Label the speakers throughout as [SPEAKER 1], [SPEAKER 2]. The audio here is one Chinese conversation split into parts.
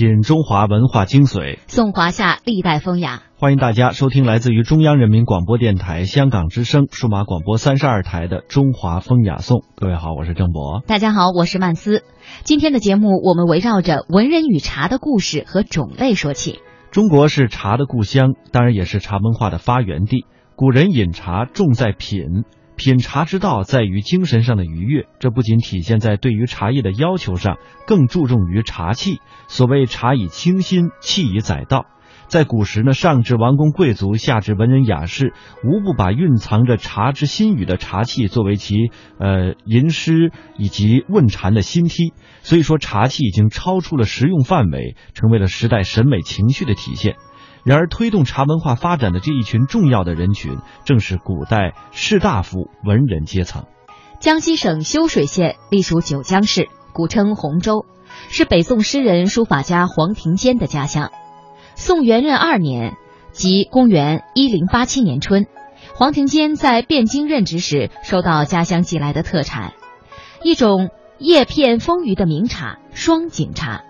[SPEAKER 1] 品中华文化精髓，
[SPEAKER 2] 颂华夏历代风雅。
[SPEAKER 1] 欢迎大家收听来自于中央人民广播电台香港之声数码广播三十二台的《中华风雅颂》。各位好，我是郑博。
[SPEAKER 2] 大家好，我是曼斯。今天的节目，我们围绕着文人与茶的故事和种类说起。
[SPEAKER 1] 中国是茶的故乡，当然也是茶文化的发源地。古人饮茶重在品。品茶之道在于精神上的愉悦，这不仅体现在对于茶叶的要求上，更注重于茶器。所谓茶以清心，气以载道。在古时呢，上至王公贵族，下至文人雅士，无不把蕴藏着茶之心语的茶器作为其呃吟诗以及问禅的新梯。所以说，茶器已经超出了实用范围，成为了时代审美情绪的体现。然而，推动茶文化发展的这一群重要的人群，正是古代士大夫文人阶层。
[SPEAKER 2] 江西省修水县隶属九江市，古称洪州，是北宋诗人、书法家黄庭坚的家乡。宋元任二年，即公元一零八七年春，黄庭坚在汴京任职时，收到家乡寄来的特产，一种叶片丰腴的名茶——双井茶。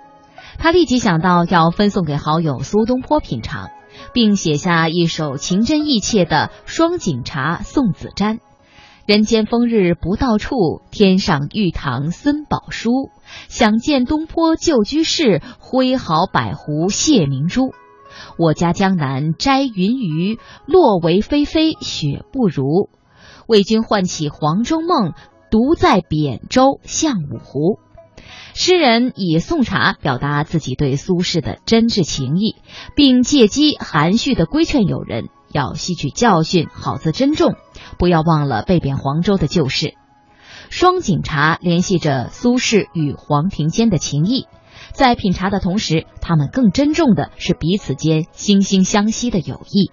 [SPEAKER 2] 他立即想到要分送给好友苏东坡品尝，并写下一首情真意切的《双井茶送子瞻》：“人间风日不到处，天上玉堂森宝书。想见东坡旧居士，挥毫百壶谢明珠。我家江南摘云鱼，落为霏霏雪不如。为君唤起黄州梦，独在扁舟向五湖。”诗人以送茶表达自己对苏轼的真挚情谊，并借机含蓄地规劝友人要吸取教训，好自珍重，不要忘了被贬黄州的旧事。双井茶联系着苏轼与黄庭坚的情谊，在品茶的同时，他们更珍重的是彼此间惺惺相惜的友谊。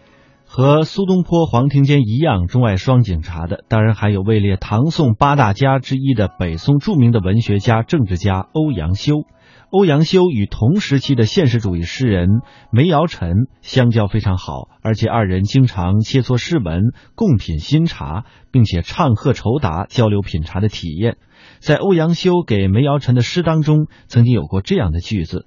[SPEAKER 1] 和苏东坡、黄庭坚一样钟爱双井茶的，当然还有位列唐宋八大家之一的北宋著名的文学家、政治家欧阳修。欧阳修与同时期的现实主义诗人梅尧臣相交非常好，而且二人经常切磋诗文，共品新茶，并且唱和酬答，交流品茶的体验。在欧阳修给梅尧臣的诗当中，曾经有过这样的句子：“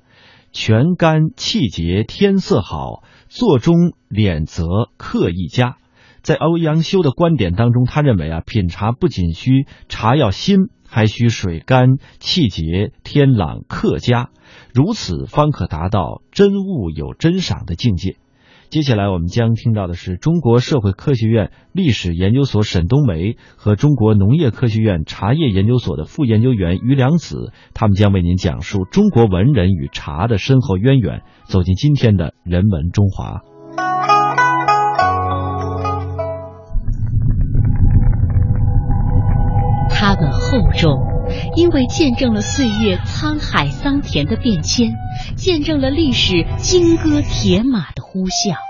[SPEAKER 1] 泉干气节天色好。”座中敛则客一家，在欧阳修的观点当中，他认为啊，品茶不仅需茶要新，还需水干气节天朗客家，如此方可达到真物有真赏的境界。接下来我们将听到的是中国社会科学院历史研究所沈冬梅和中国农业科学院茶叶研究所的副研究员于良子，他们将为您讲述中国文人与茶的深厚渊源。走进今天的人文中华，
[SPEAKER 3] 他们厚重，因为见证了岁月沧海桑田的变迁，见证了历史金戈铁马的呼啸。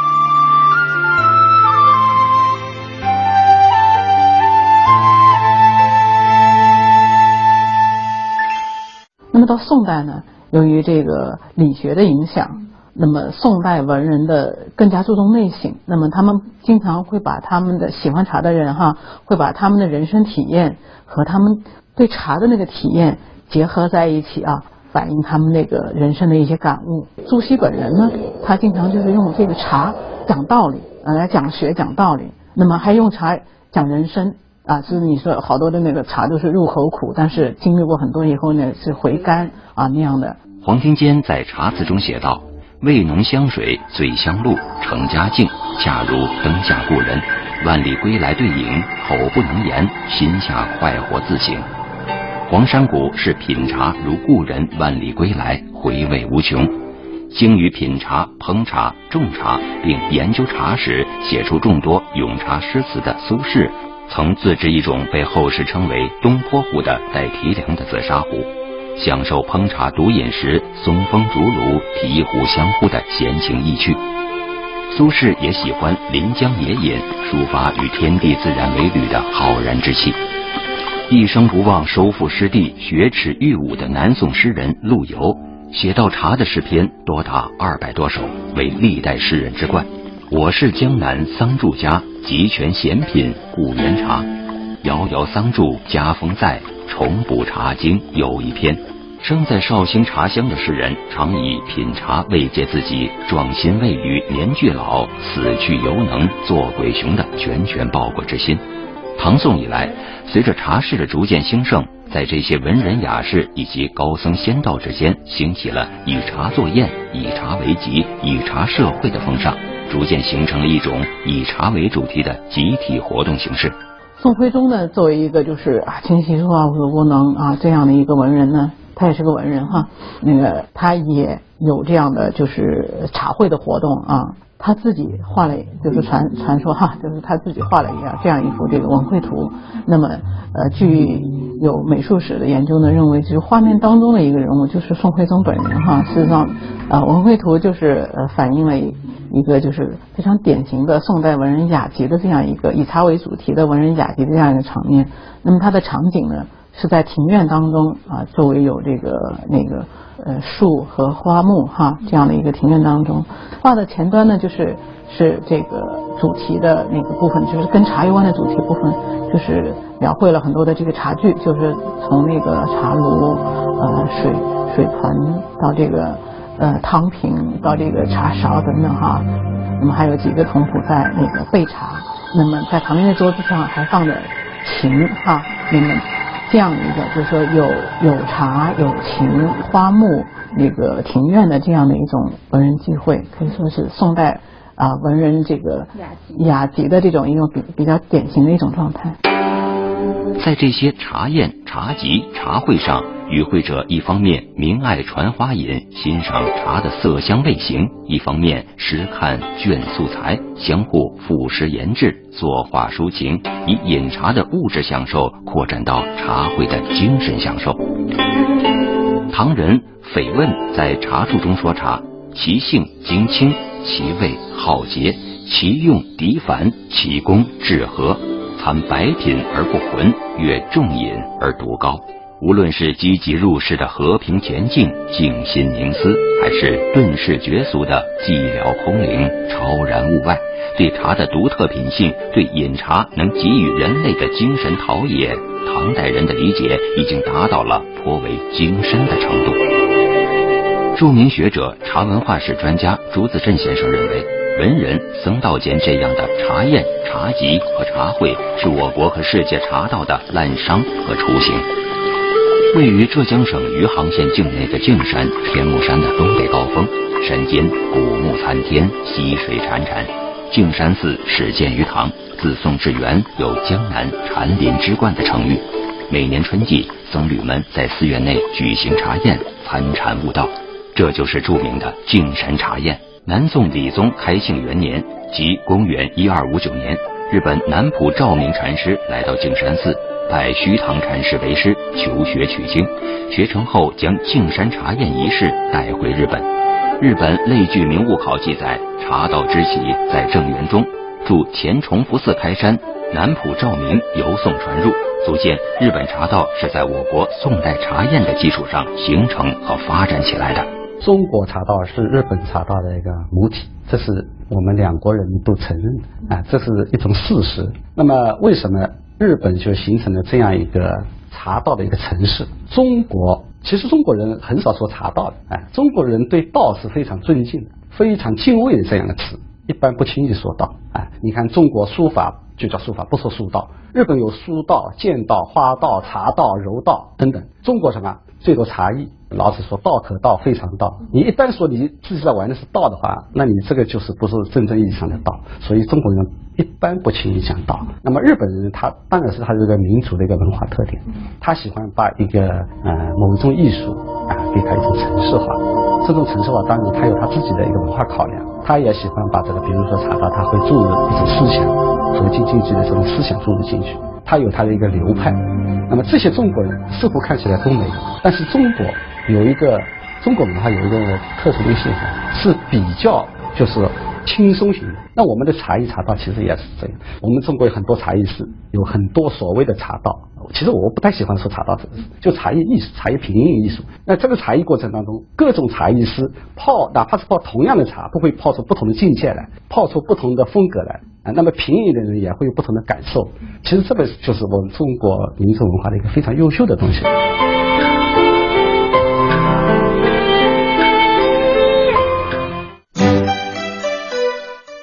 [SPEAKER 4] 那么到宋代呢，由于这个理学的影响，那么宋代文人的更加注重内省，那么他们经常会把他们的喜欢茶的人哈，会把他们的人生体验和他们对茶的那个体验结合在一起啊，反映他们那个人生的一些感悟。朱熹本人呢，他经常就是用这个茶讲道理，呃，来讲学讲道理，那么还用茶讲人生。啊，就是你说好多的那个茶都是入口苦，但是经历过很多以后呢，是回甘啊那样的。
[SPEAKER 5] 黄庭坚在茶词中写道：“味浓香水醉香露，成佳境，恰如灯下故人。万里归来对影，口不能言，心下快活自省。”黄山谷是品茶如故人万里归来，回味无穷。精于品茶、烹茶、种茶，并研究茶史，写出众多咏茶诗词的苏轼。曾自制一种被后世称为“东坡壶”的带提梁的紫砂壶，享受烹茶独饮时松风竹炉、提壶相呼的闲情逸趣。苏轼也喜欢临江野饮，抒发与天地自然为侣的浩然之气。一生不忘收复失地、学耻御武的南宋诗人陆游，写到茶的诗篇多达二百多首，为历代诗人之冠。我是江南桑树家，集全贤品故园茶。遥遥桑树家风在，重补茶经又一篇。生在绍兴茶乡的诗人，常以品茶慰藉自己壮心未语年俱老，死去犹能做鬼雄的拳拳报国之心。唐宋以来，随着茶室的逐渐兴盛，在这些文人雅士以及高僧仙道之间，兴起了以茶作宴、以茶为集、以茶社会的风尚。逐渐形成了一种以茶为主题的集体活动形式。
[SPEAKER 4] 宋徽宗呢，作为一个就是啊琴棋书画无所不能啊这样的一个文人呢，他也是个文人哈。那个他也有这样的就是茶会的活动啊。他自己画了，就是传传说哈，就是他自己画了一样这样一幅这个文绘图。那么呃，据有美术史的研究呢，认为就是画面当中的一个人物就是宋徽宗本人哈。事实上，呃，文绘图就是呃反映了。一个就是非常典型的宋代文人雅集的这样一个以茶为主题的文人雅集的这样一个场面。那么它的场景呢是在庭院当中啊，周围有这个那个呃树和花木哈这样的一个庭院当中。画的前端呢就是是这个主题的那个部分，就是跟茶有关的主题部分，就是描绘了很多的这个茶具，就是从那个茶炉呃水水盆到这个。呃，汤瓶到这个茶勺等等哈，那么还有几个童仆在那个备茶，那么在旁边的桌子上还放着琴哈，那么这样一个就是说有有茶有琴花木那个庭院的这样的一种文人聚会，可以说是宋代啊文人这个雅集的这种一种比比较典型的一种状态。
[SPEAKER 5] 在这些茶宴、茶集、茶会上。与会者一方面明爱传花饮，欣赏茶的色香味形；一方面时看卷素材，相互赋诗言志，作画抒情，以饮茶的物质享受扩展到茶会的精神享受。唐人斐问在茶注中说茶，其性精清，其味好洁，其用涤凡，其功至和，参白品而不浑，越重饮而独高。无论是积极入世的和平恬静、静心凝思，还是顿世绝俗的寂寥空灵、超然物外，对茶的独特品性，对饮茶能给予人类的精神陶冶，唐代人的理解已经达到了颇为精深的程度。著名学者、茶文化史专家朱子镇先生认为，文人僧道间这样的茶宴、茶集和茶会，是我国和世界茶道的滥觞和雏形。位于浙江省余杭县境内的径山天目山的东北高峰，山间古木参天，溪水潺潺。径山寺始建于唐，自宋至元有“江南禅林之冠”的称誉。每年春季，僧侣们在寺院内举行茶宴，参禅悟道，这就是著名的径山茶宴。南宋理宗开庆元年，即公元一二五九年，日本南浦照明禅师来到径山寺。拜虚堂禅师为师，求学取经。学成后，将径山茶宴仪式带回日本。日本类聚名物考记载，茶道之起在正元中，驻前崇福寺开山，南浦照明由宋传入，足见日本茶道是在我国宋代茶宴的基础上形成和发展起来的。
[SPEAKER 6] 中国茶道是日本茶道的一个母体，这是我们两国人都承认的啊，这是一种事实。那么，为什么日本就形成了这样一个茶道的一个城市？中国其实中国人很少说茶道的，哎，中国人对道是非常尊敬的，非常敬畏的这样的词，一般不轻易说道。啊，你看中国书法就叫书法，不说书道。日本有书道、剑道、花道、茶道、柔道等等，中国什么？最多茶艺，老子说道可道非常道。你一旦说你自己在玩的是道的话，那你这个就是不是真正意义上的道。所以中国人一般不轻易讲道。那么日本人他当然是他这个民族的一个文化特点，他喜欢把一个呃某一种艺术啊给他一种程式化。这种程式化当然他有他自己的一个文化考量，他也喜欢把这个比如说茶道，他会注入一种思想和经竞技的这种思想注入进去。他有他的一个流派，那么这些中国人似乎看起来都没有，但是中国有一个中国文化有一个特殊的现象，是比较就是轻松型的。那我们的茶艺茶道其实也是这样，我们中国有很多茶艺师，有很多所谓的茶道。其实我不太喜欢说茶道这个词，就茶艺艺术、茶艺品饮艺术。那这个茶艺过程当中，各种茶艺师泡，哪怕是泡同样的茶，都会泡出不同的境界来，泡出不同的风格来。啊，那么品饮的人也会有不同的感受。其实这个就是我们中国民族文化的一个非常优秀的东西。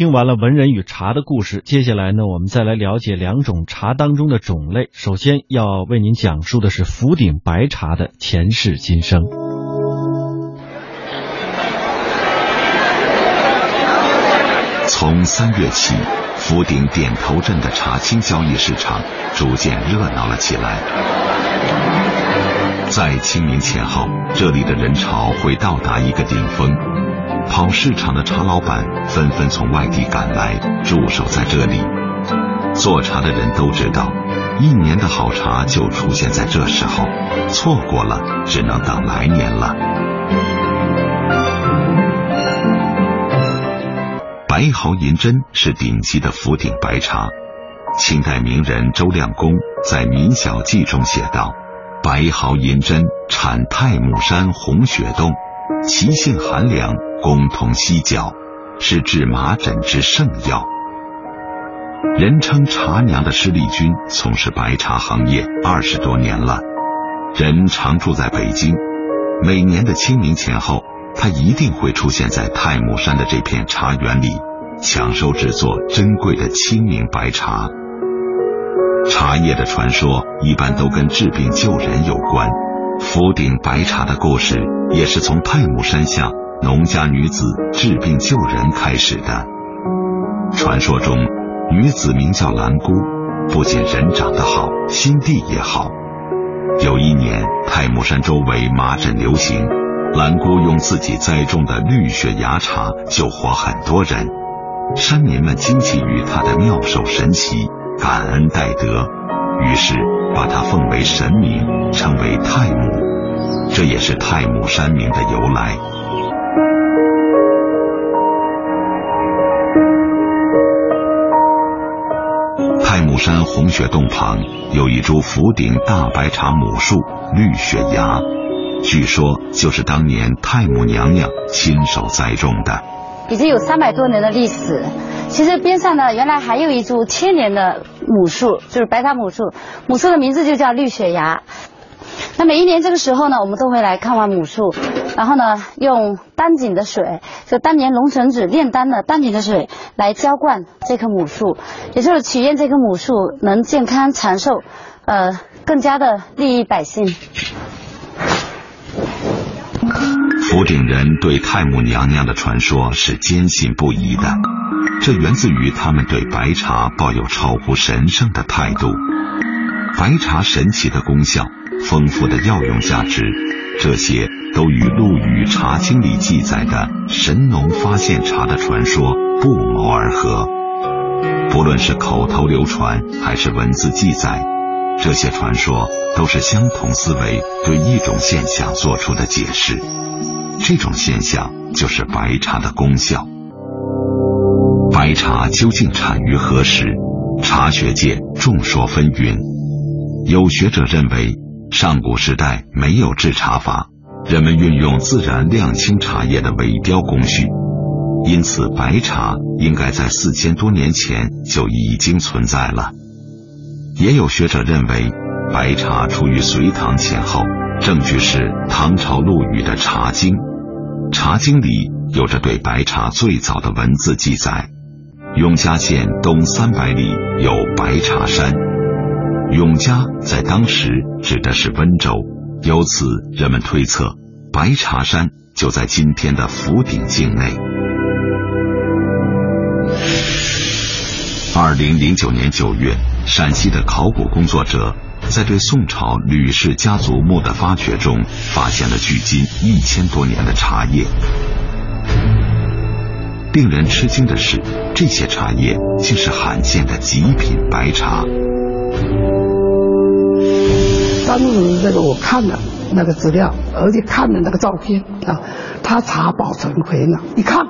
[SPEAKER 1] 听完了文人与茶的故事，接下来呢，我们再来了解两种茶当中的种类。首先要为您讲述的是福鼎白茶的前世今生。
[SPEAKER 7] 从三月起，福鼎点头镇的茶青交易市场逐渐热闹了起来。在清明前后，这里的人潮会到达一个顶峰。跑市场的茶老板纷纷从外地赶来驻守在这里。做茶的人都知道，一年的好茶就出现在这时候，错过了只能等来年了。白毫银针是顶级的福鼎白茶。清代名人周亮公在《民小记》中写道：“白毫银针产太姥山红雪洞，其性寒凉。”共同犀角，是治麻疹之圣药。人称茶娘的施丽君从事白茶行业二十多年了，人常住在北京。每年的清明前后，他一定会出现在太姥山的这片茶园里，抢收制作珍贵的清明白茶。茶叶的传说一般都跟治病救人有关，福鼎白茶的故事也是从太姥山下。农家女子治病救人开始的传说中，女子名叫兰姑，不仅人长得好，心地也好。有一年，太姥山周围麻疹流行，兰姑用自己栽种的绿雪芽茶救活很多人，山民们惊奇于她的妙手神奇，感恩戴德，于是把它奉为神明，称为太母，这也是太母山名的由来。太母山红雪洞旁有一株福鼎大白茶母树绿雪芽，据说就是当年太母娘娘亲手栽种的，
[SPEAKER 8] 已经有三百多年的历史。其实边上呢，原来还有一株千年的母树，就是白塔母树，母树的名字就叫绿雪芽。那每一年这个时候呢，我们都会来看望母树，然后呢，用丹井的水，就当年龙神子炼丹的丹井的水来浇灌这棵母树，也就是祈愿这棵母树能健康长寿，呃，更加的利益百姓。
[SPEAKER 7] 福鼎人对太母娘娘的传说是坚信不疑的，这源自于他们对白茶抱有超乎神圣的态度。白茶神奇的功效。丰富的药用价值，这些都与陆羽《茶经》里记载的神农发现茶的传说不谋而合。不论是口头流传还是文字记载，这些传说都是相同思维对一种现象做出的解释。这种现象就是白茶的功效。白茶究竟产于何时？茶学界众说纷纭。有学者认为，上古时代没有制茶法，人们运用自然晾青茶叶的萎凋工序，因此白茶应该在四千多年前就已经存在了。也有学者认为，白茶出于隋唐前后，证据是唐朝陆羽的《茶经》，《茶经》里有着对白茶最早的文字记载。永嘉县东三百里有白茶山，永嘉在当时指的是温州，由此人们推测白茶山就在今天的福鼎境内。二零零九年九月，陕西的考古工作者在对宋朝吕氏家族墓的发掘中，发现了距今一千多年的茶叶。令人吃惊的是，这些茶叶竟是罕见的极品白茶。
[SPEAKER 9] 当时这个我看了那个资料，而且看了那个照片啊，它茶保存回了，一看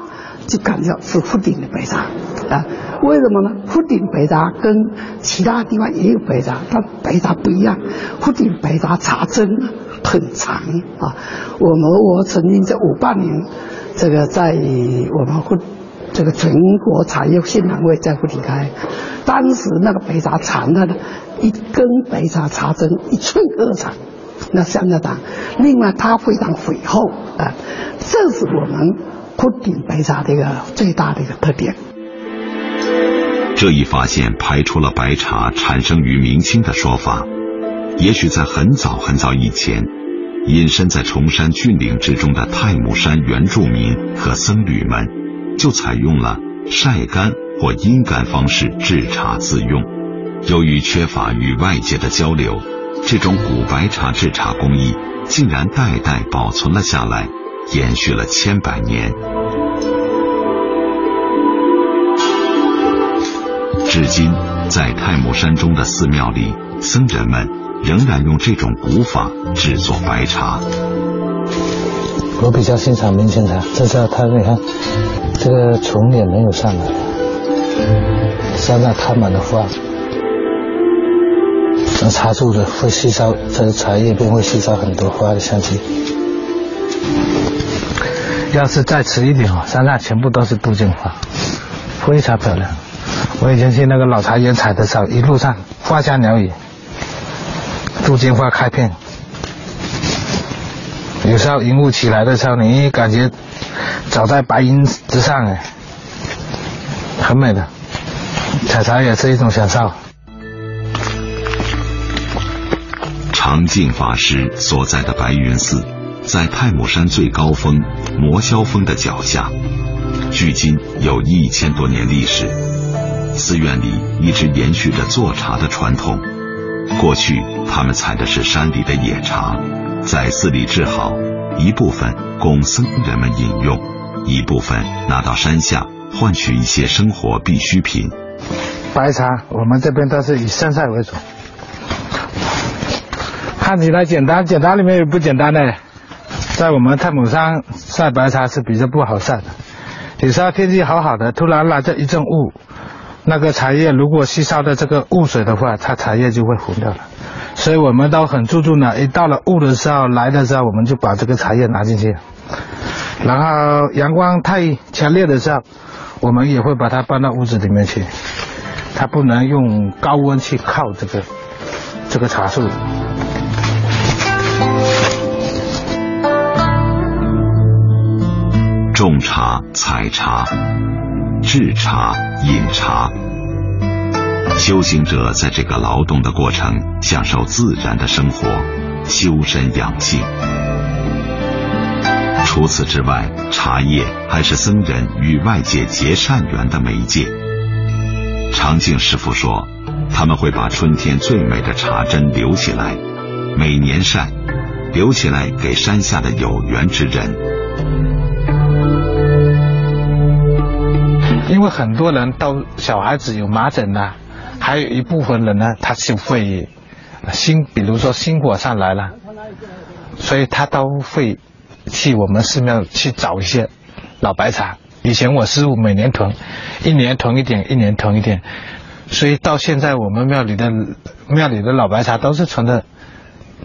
[SPEAKER 9] 就感觉是福鼎的白茶啊。为什么呢？福鼎白茶跟其他地方也有白茶，但白茶不一样。福鼎白茶茶针很长啊。我们我曾经在五八年。这个在我们会这个全国茶叶信访会在福鼎开，当时那个白茶长的呢，一根白茶茶针一寸二长，那相当大。另外它非常肥厚啊，这是我们福鼎白茶的一个最大的一个特点。
[SPEAKER 7] 这一发现排除了白茶产生于明清的说法，也许在很早很早以前。隐身在崇山峻岭之中的太姥山原住民和僧侣们，就采用了晒干或阴干方式制茶自用。由于缺乏与外界的交流，这种古白茶制茶工艺竟然代代保存了下来，延续了千百年。至今，在太姥山中的寺庙里，僧人们。仍然用这种古法制作白茶。
[SPEAKER 10] 我比较欣赏明前茶，这是它你看，这个虫也没有上来，山上开满了花，那茶树的会吸收，这个茶叶便会吸收很多花的香气。要是再迟一点哦，山上全部都是杜鹃花，非常漂亮。我以前去那个老茶园采的时候，一路上花香鸟语。杜鹃花开片，有时候云雾起来的时候，你感觉走在白云之上，哎，很美的。采茶也是一种享受。
[SPEAKER 7] 常静法师所在的白云寺，在太姥山最高峰摩霄峰的脚下，距今有一千多年历史。寺院里一直延续着做茶的传统。过去他们采的是山里的野茶，在寺里制好，一部分供僧人们饮用，一部分拿到山下换取一些生活必需品。
[SPEAKER 10] 白茶我们这边都是以生晒为主，看起来简单，简单里面有不简单的。在我们太姥山晒白茶是比较不好晒的，有时候天气好好的，突然来这一阵雾。那个茶叶如果吸收的这个雾水的话，它茶叶就会糊掉了。所以我们都很注重的，一到了雾的时候来的时候，我们就把这个茶叶拿进去。然后阳光太强烈的时候，我们也会把它搬到屋子里面去。它不能用高温去烤这个这个茶树。
[SPEAKER 7] 种茶、采茶。制茶、饮茶，修行者在这个劳动的过程，享受自然的生活，修身养性。除此之外，茶叶还是僧人与外界结善缘的媒介。常静师傅说，他们会把春天最美的茶针留起来，每年晒，留起来给山下的有缘之人。
[SPEAKER 10] 因为很多人都小孩子有麻疹呐、还有一部分人呢，他是会心，比如说心火上来了，所以他都会去我们寺庙去找一些老白茶。以前我师傅每年囤，一年囤一点，一年囤一点，所以到现在我们庙里的庙里的老白茶都是存了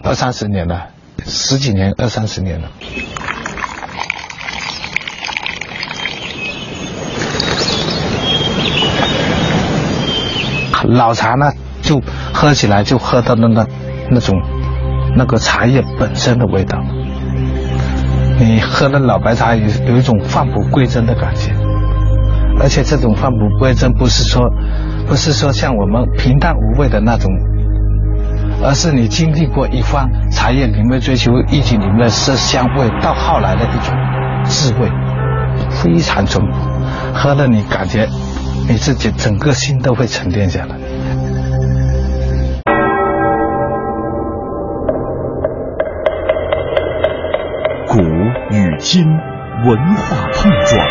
[SPEAKER 10] 二三十年了，十几年、二三十年了。老茶呢，就喝起来就喝到那个那种那个茶叶本身的味道。你喝的老白茶有有一种返璞归真的感觉，而且这种返璞归真不是说不是说像我们平淡无味的那种，而是你经历过一番茶叶里面追求意境里面的色香味，到后来的一种滋味，非常重，喝了你感觉你自己整个心都会沉淀下来。
[SPEAKER 11] 古与今文化碰撞，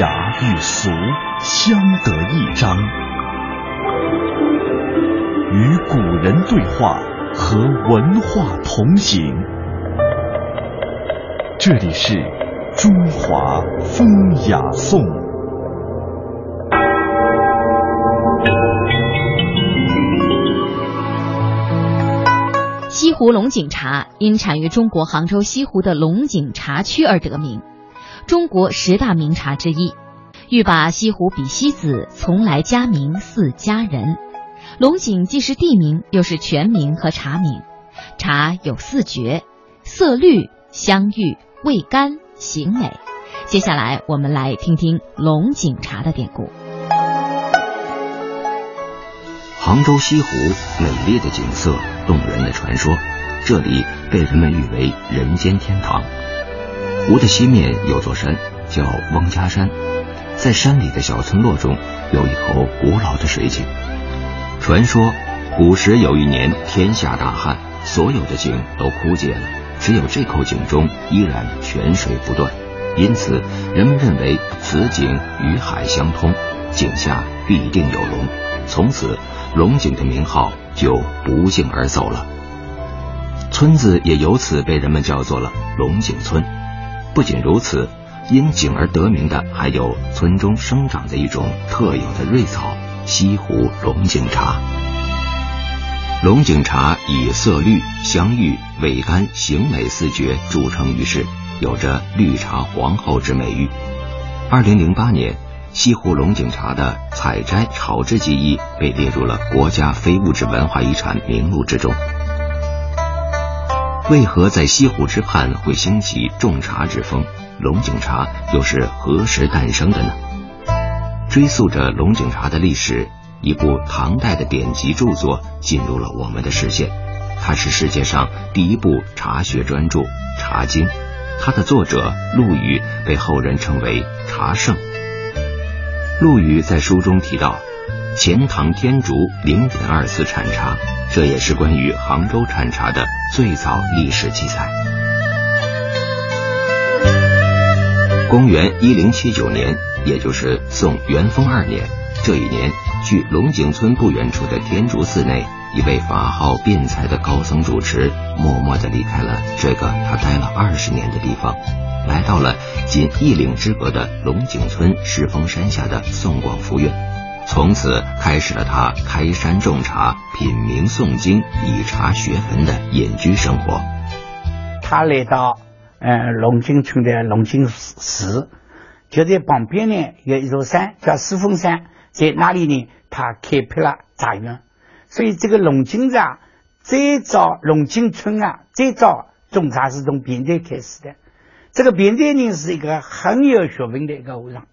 [SPEAKER 11] 雅与俗相得益彰，与古人对话，和文化同行。这里是中华风雅颂。
[SPEAKER 2] 湖龙井茶因产于中国杭州西湖的龙井茶区而得名，中国十大名茶之一。欲把西湖比西子，从来佳名似佳人。龙井既是地名，又是全名和茶名。茶有四绝：色绿、香郁、味甘、形美。接下来我们来听听龙井茶的典故。
[SPEAKER 5] 杭州西湖美丽的景色，动人的传说，这里被人们誉为人间天堂。湖的西面有座山，叫翁家山，在山里的小村落中有一口古老的水井。传说古时有一年天下大旱，所有的井都枯竭了，只有这口井中依然泉水不断，因此人们认为此井与海相通，井下必定有龙。从此，龙井的名号就不胫而走了。村子也由此被人们叫做了龙井村。不仅如此，因井而得名的还有村中生长的一种特有的瑞草——西湖龙井茶。龙井茶以色绿、香郁、味甘、形美四绝著称于世，有着“绿茶皇后”之美誉。二零零八年。西湖龙井茶的采摘、炒制技艺被列入了国家非物质文化遗产名录之中。为何在西湖之畔会兴起种茶之风？龙井茶又是何时诞生的呢？追溯着龙井茶的历史，一部唐代的典籍著作进入了我们的视线。它是世界上第一部茶学专著《茶经》，它的作者陆羽被后人称为茶圣。陆羽在书中提到，钱塘天竺零点二次产茶，这也是关于杭州产茶的最早历史记载。公元一零七九年，也就是宋元丰二年，这一年，距龙井村不远处的天竺寺内，一位法号辩才的高僧主持，默默地离开了这个他待了二十年的地方。来到了仅一岭之隔的龙井村石峰山下的宋广福院，从此开始了他开山种茶、品茗诵经、以茶学文的隐居生活。
[SPEAKER 9] 他来到呃龙井村的龙井寺，就在旁边呢有一座山叫石峰山，在那里呢他开辟了茶园。所以这个龙井茶最早龙井村啊，最早种茶是从边寨开始的。这个扁担人是一个很有学问的一个和尚，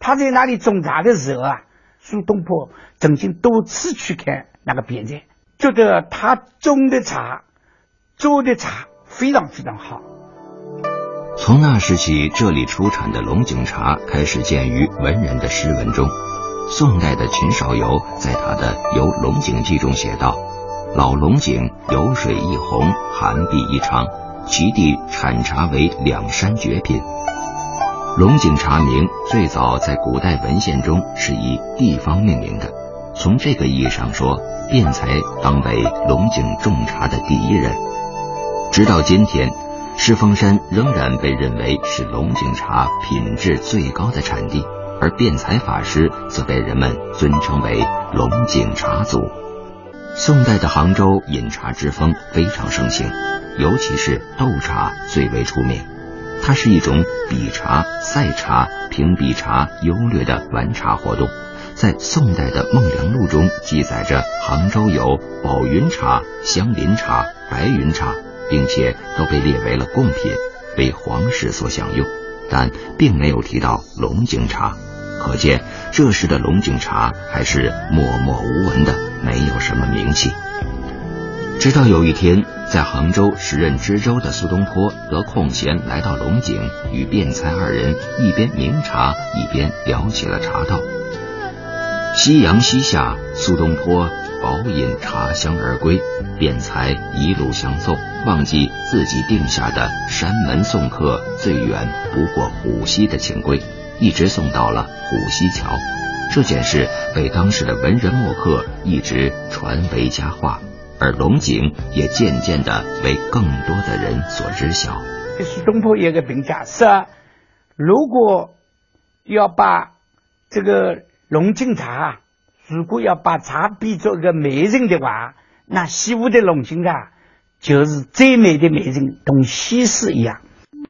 [SPEAKER 9] 他在那里种茶的时候啊，苏东坡曾经多次去看那个扁担，觉得他种的茶、做的茶非常非常好。
[SPEAKER 5] 从那时起，这里出产的龙井茶开始见于文人的诗文中。宋代的秦少游在他的《游龙井记》中写道：“老龙井有水一泓，寒碧一长，其地产茶为两山绝品。龙井茶名最早在古代文献中是以地方命名的，从这个意义上说，辩才当为龙井种茶的第一人。直到今天，狮峰山仍然被认为是龙井茶品质最高的产地，而辩才法师则被人们尊称为龙井茶祖。宋代的杭州饮茶之风非常盛行，尤其是斗茶最为出名。它是一种比茶、赛茶、评比茶优劣的玩茶活动。在宋代的《孟良录》中记载着，杭州有宝云茶、香林茶、白云茶，并且都被列为了贡品，为皇室所享用，但并没有提到龙井茶。可见这时的龙井茶还是默默无闻的，没有什么名气。直到有一天，在杭州时任知州的苏东坡得空闲来到龙井，与卞才二人一边茗茶，一边聊起了茶道。夕阳西下，苏东坡饱饮茶香而归，卞才一路相送，忘记自己定下的“山门送客，最远不过虎溪”的情规，一直送到了虎溪桥。这件事被当时的文人墨客一直传为佳话。而龙井也渐渐的为更多的人所知晓。
[SPEAKER 9] 苏东坡有个评价是：如果要把这个龙井茶，如果要把茶比作一个美人的话，那西湖的龙井茶就是最美的美人，同西施一样。